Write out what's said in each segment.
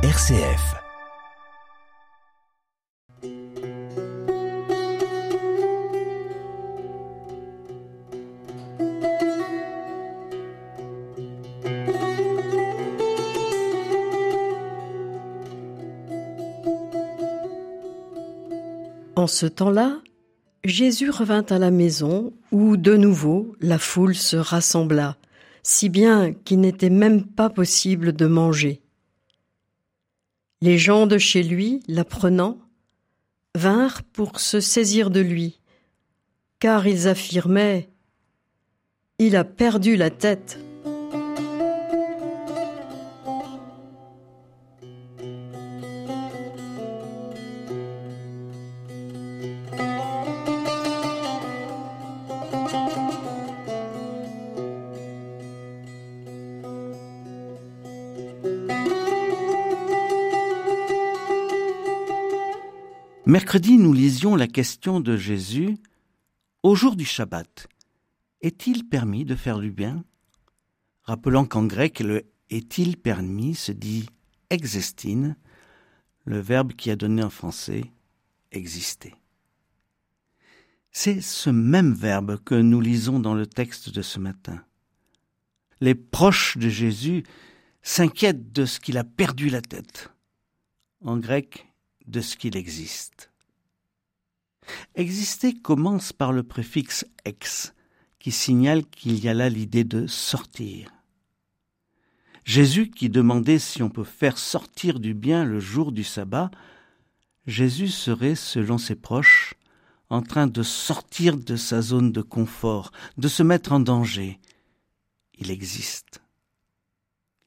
RCF. En ce temps-là, Jésus revint à la maison où de nouveau la foule se rassembla, si bien qu'il n'était même pas possible de manger. Les gens de chez lui, l'apprenant, vinrent pour se saisir de lui, car ils affirmaient Il a perdu la tête. Mercredi, nous lisions la question de Jésus au jour du Shabbat. Est-il permis de faire du bien? Rappelant qu'en grec, le est-il permis se dit existine, le verbe qui a donné en français exister. C'est ce même verbe que nous lisons dans le texte de ce matin. Les proches de Jésus s'inquiètent de ce qu'il a perdu la tête. En grec, de ce qu'il existe. Exister commence par le préfixe ex, qui signale qu'il y a là l'idée de sortir. Jésus qui demandait si on peut faire sortir du bien le jour du sabbat, Jésus serait, selon ses proches, en train de sortir de sa zone de confort, de se mettre en danger. Il existe.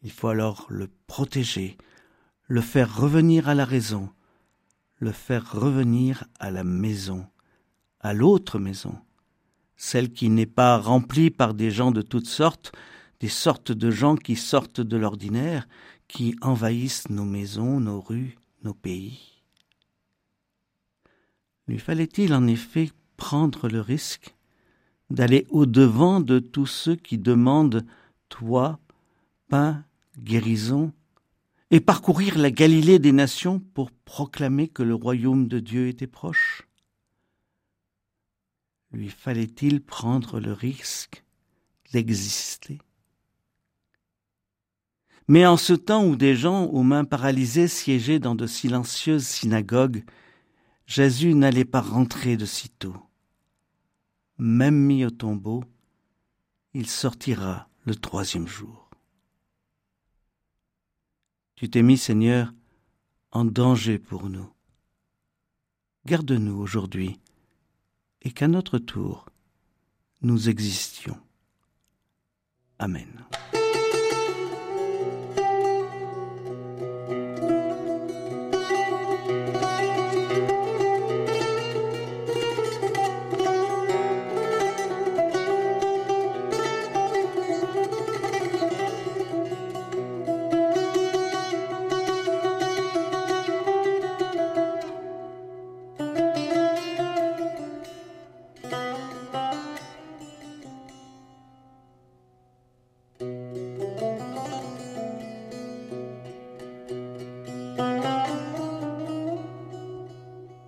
Il faut alors le protéger, le faire revenir à la raison, le faire revenir à la maison, à l'autre maison, celle qui n'est pas remplie par des gens de toutes sortes, des sortes de gens qui sortent de l'ordinaire, qui envahissent nos maisons, nos rues, nos pays. Lui fallait-il en effet prendre le risque d'aller au-devant de tous ceux qui demandent toi, pain, guérison, et parcourir la Galilée des nations pour proclamer que le royaume de Dieu était proche Lui fallait-il prendre le risque d'exister? Mais en ce temps où des gens aux mains paralysées siégeaient dans de silencieuses synagogues, Jésus n'allait pas rentrer de sitôt. Même mis au tombeau, il sortira le troisième jour. Tu t'es mis, Seigneur, en danger pour nous. Garde-nous aujourd'hui et qu'à notre tour, nous existions. Amen.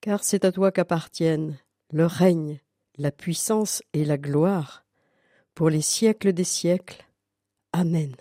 car c'est à toi qu'appartiennent le règne, la puissance et la gloire, pour les siècles des siècles. Amen.